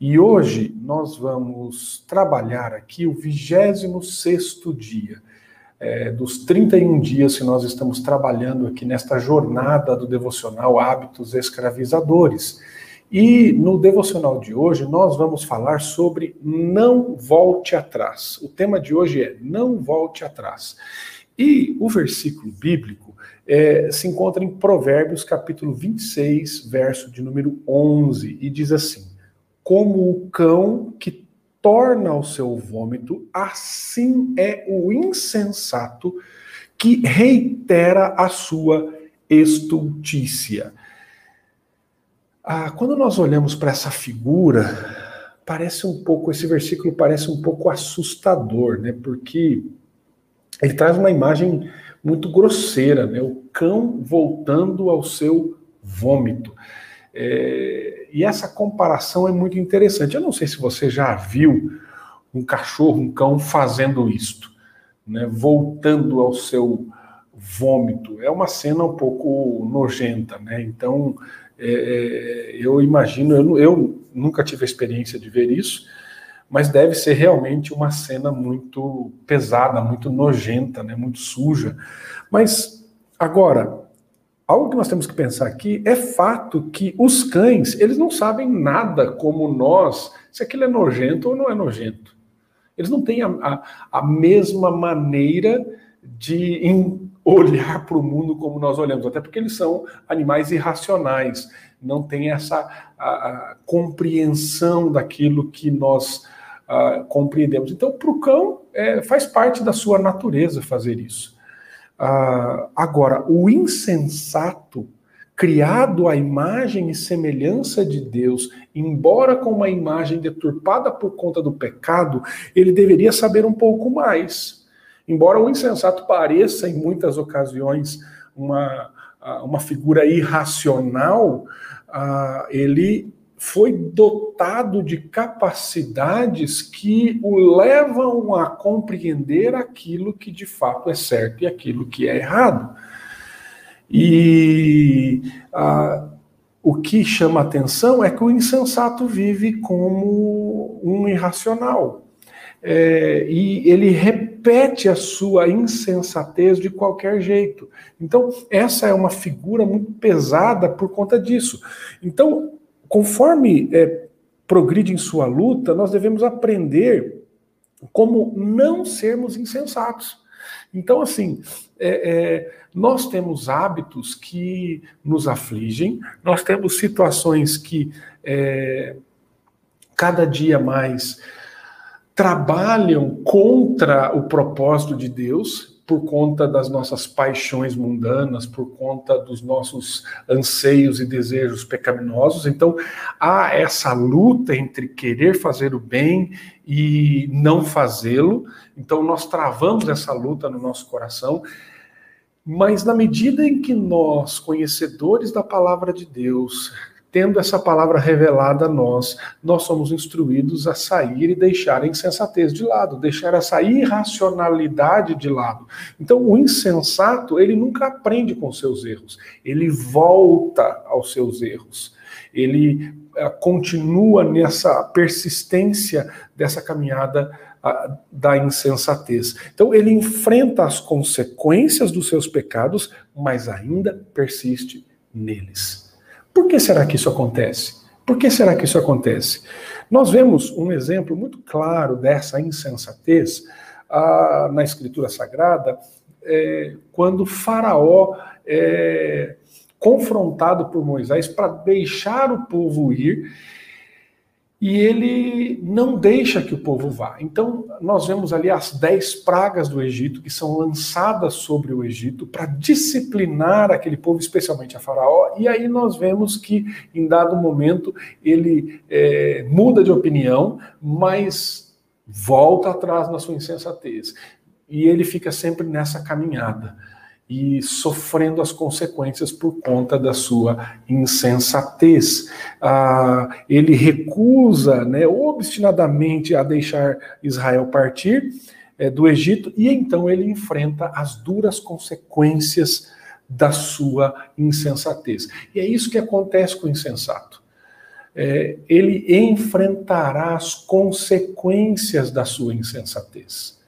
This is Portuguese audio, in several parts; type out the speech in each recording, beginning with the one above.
E hoje nós vamos trabalhar aqui o 26 dia. É, dos 31 dias que nós estamos trabalhando aqui nesta jornada do devocional Hábitos Escravizadores. E no devocional de hoje nós vamos falar sobre não volte atrás. O tema de hoje é não volte atrás. E o versículo bíblico é, se encontra em Provérbios capítulo 26, verso de número 11, e diz assim: Como o cão que torna o seu vômito, assim é o insensato que reitera a sua estultícia. Ah, quando nós olhamos para essa figura, parece um pouco, esse versículo parece um pouco assustador, né? Porque ele traz uma imagem muito grosseira, né? O cão voltando ao seu vômito. É, e essa comparação é muito interessante. Eu não sei se você já viu um cachorro, um cão fazendo isto, né? voltando ao seu vômito. É uma cena um pouco nojenta, né? Então é, é, eu imagino, eu, eu nunca tive a experiência de ver isso, mas deve ser realmente uma cena muito pesada, muito nojenta, né, muito suja. Mas agora, algo que nós temos que pensar aqui é fato que os cães, eles não sabem nada como nós, se aquilo é nojento ou não é nojento. Eles não têm a, a, a mesma maneira de olhar para o mundo como nós olhamos, até porque eles são animais irracionais, não têm essa a, compreensão daquilo que nós a, compreendemos. Então, para o cão, é, faz parte da sua natureza fazer isso. Agora, o insensato, criado à imagem e semelhança de Deus, embora com uma imagem deturpada por conta do pecado, ele deveria saber um pouco mais. Embora o insensato pareça, em muitas ocasiões, uma, uma figura irracional, ele foi dotado de capacidades que o levam a compreender aquilo que de fato é certo e aquilo que é errado. E o que chama atenção é que o insensato vive como um irracional. É, e ele repete a sua insensatez de qualquer jeito. Então, essa é uma figura muito pesada por conta disso. Então, conforme é, progride em sua luta, nós devemos aprender como não sermos insensatos. Então, assim, é, é, nós temos hábitos que nos afligem, nós temos situações que é, cada dia mais trabalham contra o propósito de Deus por conta das nossas paixões mundanas, por conta dos nossos anseios e desejos pecaminosos. Então, há essa luta entre querer fazer o bem e não fazê-lo. Então, nós travamos essa luta no nosso coração. Mas na medida em que nós, conhecedores da palavra de Deus, tendo essa palavra revelada a nós, nós somos instruídos a sair e deixar a insensatez de lado, deixar essa irracionalidade de lado. Então, o insensato, ele nunca aprende com seus erros, ele volta aos seus erros, ele uh, continua nessa persistência dessa caminhada uh, da insensatez. Então, ele enfrenta as consequências dos seus pecados, mas ainda persiste neles. Por que será que isso acontece? Por que será que isso acontece? Nós vemos um exemplo muito claro dessa insensatez ah, na Escritura Sagrada, é, quando Faraó é confrontado por Moisés para deixar o povo ir e ele não deixa que o povo vá. Então, nós vemos ali as dez pragas do Egito que são lançadas sobre o Egito para disciplinar aquele povo, especialmente a Faraó, e aí nós vemos que, em dado momento, ele é, muda de opinião, mas volta atrás na sua insensatez. E ele fica sempre nessa caminhada e sofrendo as consequências por conta da sua insensatez. Ah, ele recusa né, obstinadamente a deixar Israel partir é, do Egito e então ele enfrenta as duras consequências da sua insensatez. E é isso que acontece com o insensato. é, ele enfrentará as consequências da sua insensatez.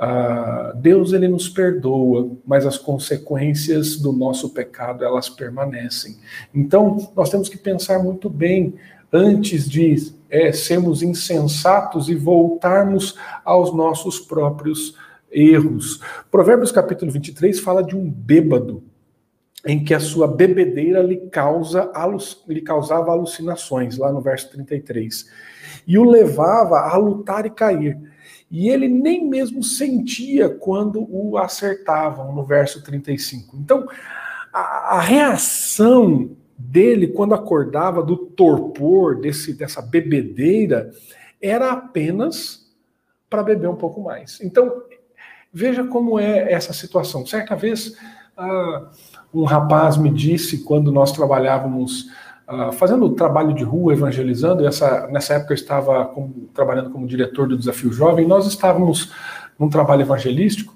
Ah, Deus ele nos perdoa, mas as consequências do nosso pecado elas permanecem. Então nós temos que pensar muito bem antes de é, sermos insensatos e voltarmos aos nossos próprios erros. Provérbios capítulo 23 fala de um bêbado em que a sua bebedeira lhe, causa, lhe causava alucinações, lá no verso 33, e o levava a lutar e cair. E ele nem mesmo sentia quando o acertavam, no verso 35. Então, a, a reação dele quando acordava do torpor, desse, dessa bebedeira, era apenas para beber um pouco mais. Então, veja como é essa situação. Certa vez, uh, um rapaz me disse, quando nós trabalhávamos uh, fazendo trabalho de rua, evangelizando, essa, nessa época eu estava como, trabalhando como diretor do Desafio Jovem, nós estávamos num trabalho evangelístico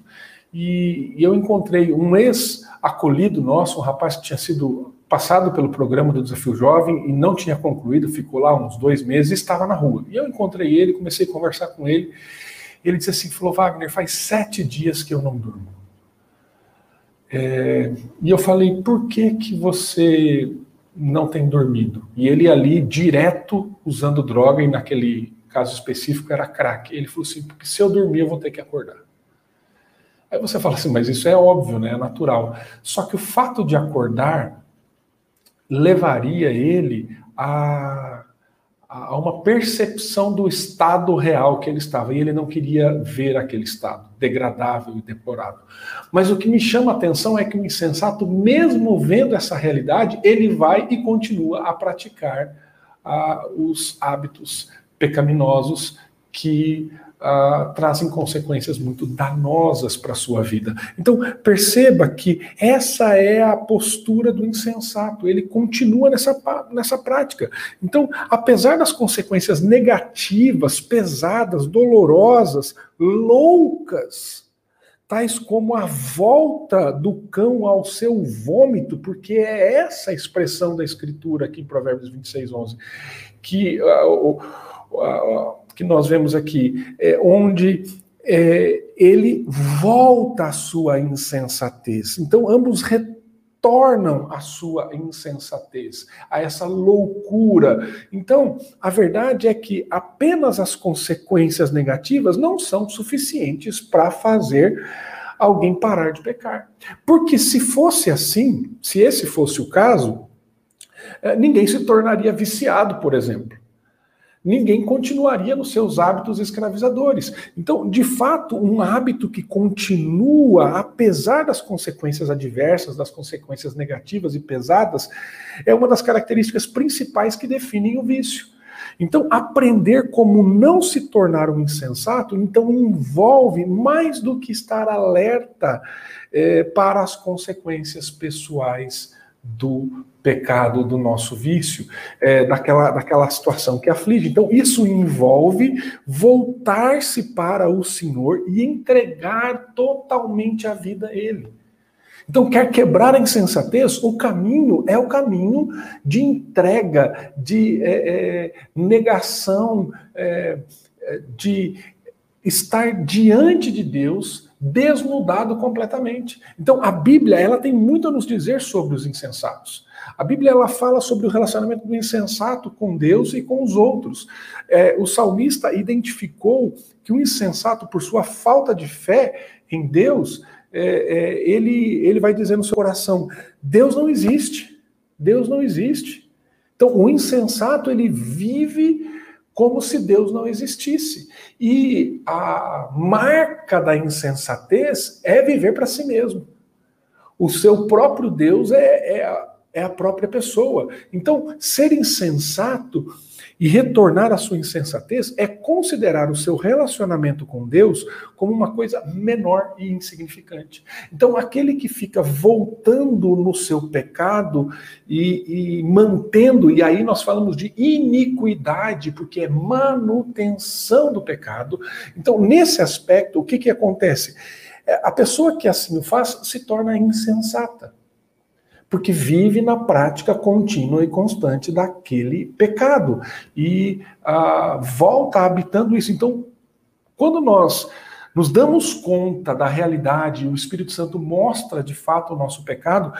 e, e eu encontrei um ex-acolhido nosso, um rapaz que tinha sido passado pelo programa do Desafio Jovem e não tinha concluído, ficou lá uns dois meses e estava na rua. E eu encontrei ele, comecei a conversar com ele. Ele disse assim: falou, Wagner, faz sete dias que eu não durmo. É, e eu falei: por que, que você não tem dormido. E ele ali, direto, usando droga, e naquele caso específico era crack. Ele falou assim: porque se eu dormir, eu vou ter que acordar. Aí você fala assim, mas isso é óbvio, né? É natural. Só que o fato de acordar levaria ele a a uma percepção do estado real que ele estava, e ele não queria ver aquele estado degradável e deplorável. Mas o que me chama a atenção é que o insensato, mesmo vendo essa realidade, ele vai e continua a praticar ah, os hábitos pecaminosos que uh, trazem consequências muito danosas para a sua vida. Então, perceba que essa é a postura do insensato, ele continua nessa, nessa prática. Então, apesar das consequências negativas, pesadas, dolorosas, loucas, tais como a volta do cão ao seu vômito, porque é essa a expressão da escritura aqui em Provérbios 26, 11, que uh, uh, que nós vemos aqui, é, onde é, ele volta à sua insensatez. Então, ambos retornam à sua insensatez, a essa loucura. Então, a verdade é que apenas as consequências negativas não são suficientes para fazer alguém parar de pecar. Porque se fosse assim, se esse fosse o caso, é, ninguém se tornaria viciado, por exemplo ninguém continuaria nos seus hábitos escravizadores. Então, de fato, um hábito que continua, apesar das consequências adversas, das consequências negativas e pesadas, é uma das características principais que definem o vício. Então, aprender como não se tornar um insensato, então envolve mais do que estar alerta é, para as consequências pessoais do pecado, do nosso vício, é, daquela, daquela situação que aflige. Então, isso envolve voltar-se para o Senhor e entregar totalmente a vida a Ele. Então, quer quebrar a insensatez? O caminho é o caminho de entrega, de é, é, negação, é, é, de estar diante de Deus desnudado completamente. Então, a Bíblia ela tem muito a nos dizer sobre os insensatos. A Bíblia ela fala sobre o relacionamento do insensato com Deus e com os outros. É, o salmista identificou que o insensato, por sua falta de fé em Deus, é, é, ele, ele vai dizer no seu coração: Deus não existe. Deus não existe. Então, o insensato ele vive como se Deus não existisse. E a marca da insensatez é viver para si mesmo. O seu próprio Deus é, é, é, a própria pessoa. Então, ser insensato e retornar à sua insensatez é considerar o seu relacionamento com Deus como uma coisa menor e insignificante. Então, aquele que fica voltando no seu pecado e, e mantendo, e aí nós falamos de iniquidade, porque é manutenção do pecado. Então, nesse aspecto, o que, que acontece? É, a pessoa que assim o faz se torna insensata. Porque vive na prática contínua e constante daquele pecado. E ah, volta habitando isso. Então, quando nós nos damos conta da realidade, o Espírito Santo mostra de fato o nosso pecado,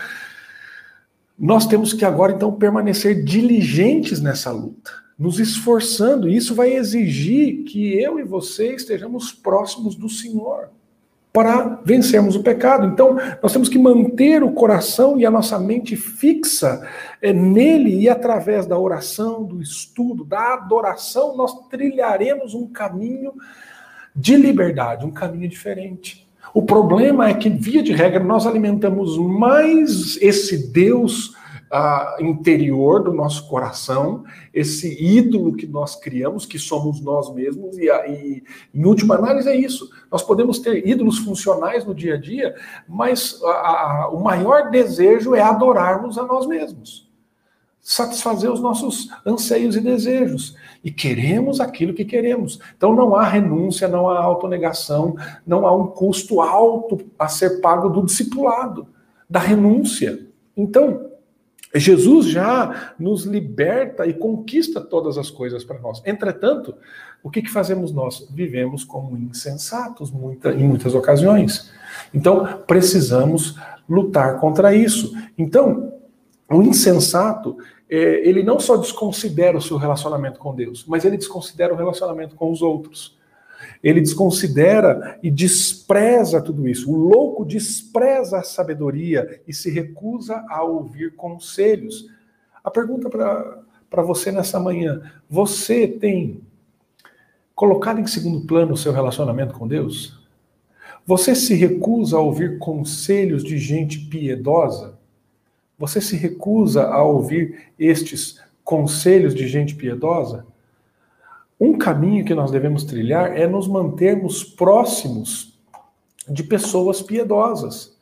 nós temos que agora então permanecer diligentes nessa luta, nos esforçando, e isso vai exigir que eu e você estejamos próximos do Senhor para vencermos o pecado. Então, nós temos que manter o coração e a nossa mente fixa é, nele e através da oração, do estudo, da adoração, nós trilharemos um caminho de liberdade, um caminho diferente. O problema é que, via de regra, nós alimentamos mais esse Deus interior do nosso coração, esse ídolo que nós criamos, que somos nós mesmos, e, e, em última análise é isso. Nós podemos ter ídolos funcionais no dia a dia, mas a, a, o maior desejo é adorarmos a nós mesmos satisfazer os nossos anseios e desejos. E queremos aquilo que queremos. Então não há renúncia, não há autonegação, não há um custo alto a ser pago do discipulado, da renúncia. Então, Jesus já nos liberta e conquista todas as coisas para nós. Entretanto, o que, que fazemos nós? Vivemos como insensatos muita, em muitas ocasiões. Então, precisamos lutar contra isso. Então, o insensato, é, ele não só desconsidera o seu relacionamento com Deus, mas ele desconsidera o relacionamento com os outros. Ele desconsidera e despreza tudo isso. O louco despreza a sabedoria e se recusa a ouvir conselhos. A pergunta para você nessa manhã: você tem colocado em segundo plano o seu relacionamento com Deus? Você se recusa a ouvir conselhos de gente piedosa? Você se recusa a ouvir estes conselhos de gente piedosa? Um caminho que nós devemos trilhar é nos mantermos próximos de pessoas piedosas.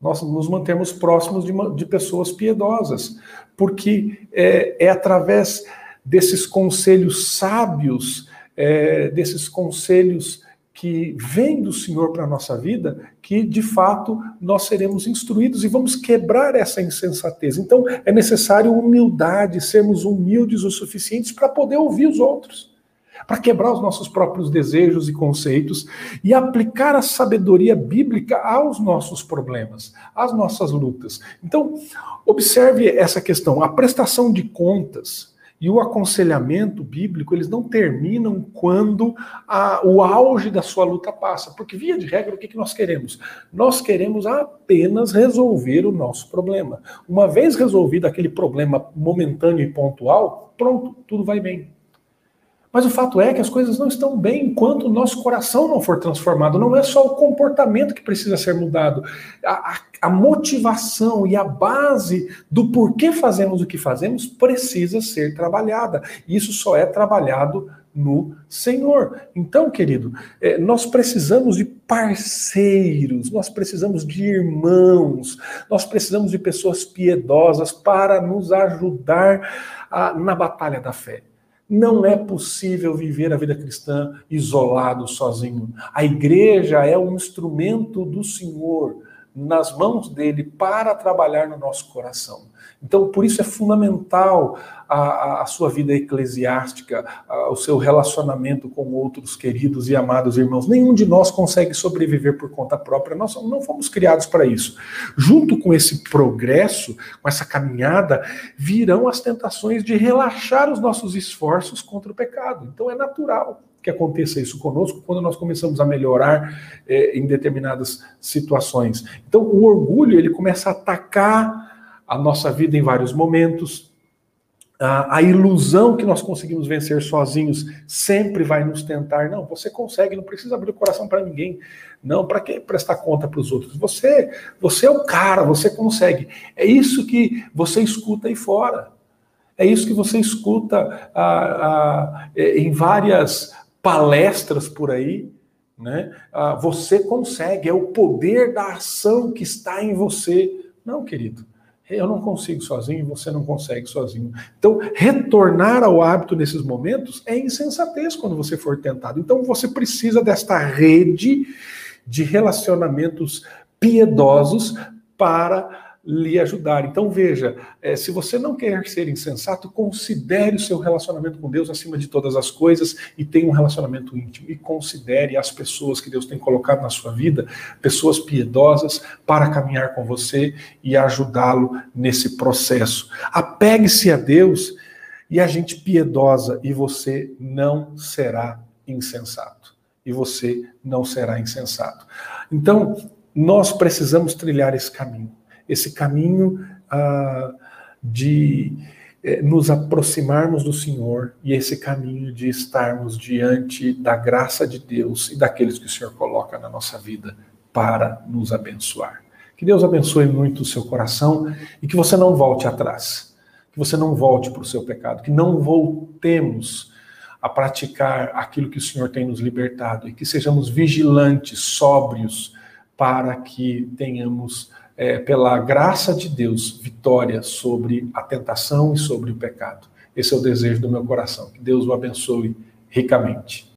Nós nos mantemos próximos de, de pessoas piedosas, porque é, é, através desses conselhos sábios, é, desses conselhos que vêm do Senhor para a nossa vida, que de fato nós seremos instruídos e vamos quebrar essa insensatez. Então é necessário humildade, sermos humildes o suficientes para poder ouvir os outros para quebrar os nossos próprios desejos e conceitos e aplicar a sabedoria bíblica aos nossos problemas, às nossas lutas. Então, observe essa questão. A prestação de contas e o aconselhamento bíblico, eles não terminam quando a, o auge da sua luta passa. Porque, via de regra, o que, que nós queremos? Nós queremos apenas resolver o nosso problema. Uma vez resolvido aquele problema momentâneo e pontual, pronto, tudo vai bem. Mas o fato é que as coisas não estão bem enquanto o nosso coração não for transformado. Não é só o comportamento que precisa ser mudado. A, a, motivação e a base do porquê fazemos o que fazemos precisa ser trabalhada. E isso só é trabalhado no Senhor. Então, querido, é, nós precisamos de parceiros, nós precisamos de irmãos, nós precisamos de pessoas piedosas para nos ajudar a, na batalha da fé. Não é possível viver a vida cristã isolado, sozinho. A igreja é um instrumento do Senhor nas mãos dele para trabalhar no nosso coração. Então, por isso é fundamental a, a sua vida eclesiástica, a, o seu relacionamento com outros queridos e amados irmãos. Nenhum de nós consegue sobreviver por conta própria, nós não fomos criados para isso. Junto com esse progresso, com essa caminhada, virão as tentações de relaxar os nossos esforços contra o pecado. Então, é natural que aconteça isso conosco quando nós começamos a melhorar é, em determinadas situações. Então, o orgulho ele começa a atacar a nossa vida em vários momentos. A, a, ilusão que nós conseguimos vencer sozinhos sempre vai nos tentar. Não, você consegue, não precisa abrir o coração para ninguém. Não, para que prestar conta para os outros? Você, você é o cara, você consegue. É isso que você escuta aí fora. É isso que você escuta é, em várias palestras por aí. Né? você consegue, é o poder da ação que está em você. Não, querido. Eu não consigo sozinho, você não consegue sozinho. Então, retornar ao hábito nesses momentos é insensatez quando você for tentado. Então, você precisa desta rede de relacionamentos piedosos para lhe ajudar. Então veja, é, se você não quer ser insensato, considere o seu relacionamento com Deus acima de todas as coisas e tenha um relacionamento íntimo. E considere as pessoas que Deus tem colocado na sua vida, pessoas piedosas, para caminhar com você e ajudá-lo nesse processo. Apegue-se a Deus e a gente piedosa, e você não será insensato. E você não será insensato. Então, nós precisamos trilhar esse caminho esse caminho ah, de eh, nos aproximarmos do Senhor e esse caminho de estarmos diante da graça de Deus e daqueles que o Senhor coloca na nossa vida para nos abençoar. Que Deus abençoe muito o seu coração e que você não volte atrás, que você não volte para o seu pecado, que não voltemos a praticar aquilo que o Senhor tem nos libertado e que sejamos vigilantes, sóbrios, para que tenhamos é, pela graça de Deus, vitória sobre a tentação e sobre o pecado. Esse é o desejo do meu coração. Que Deus o abençoe ricamente.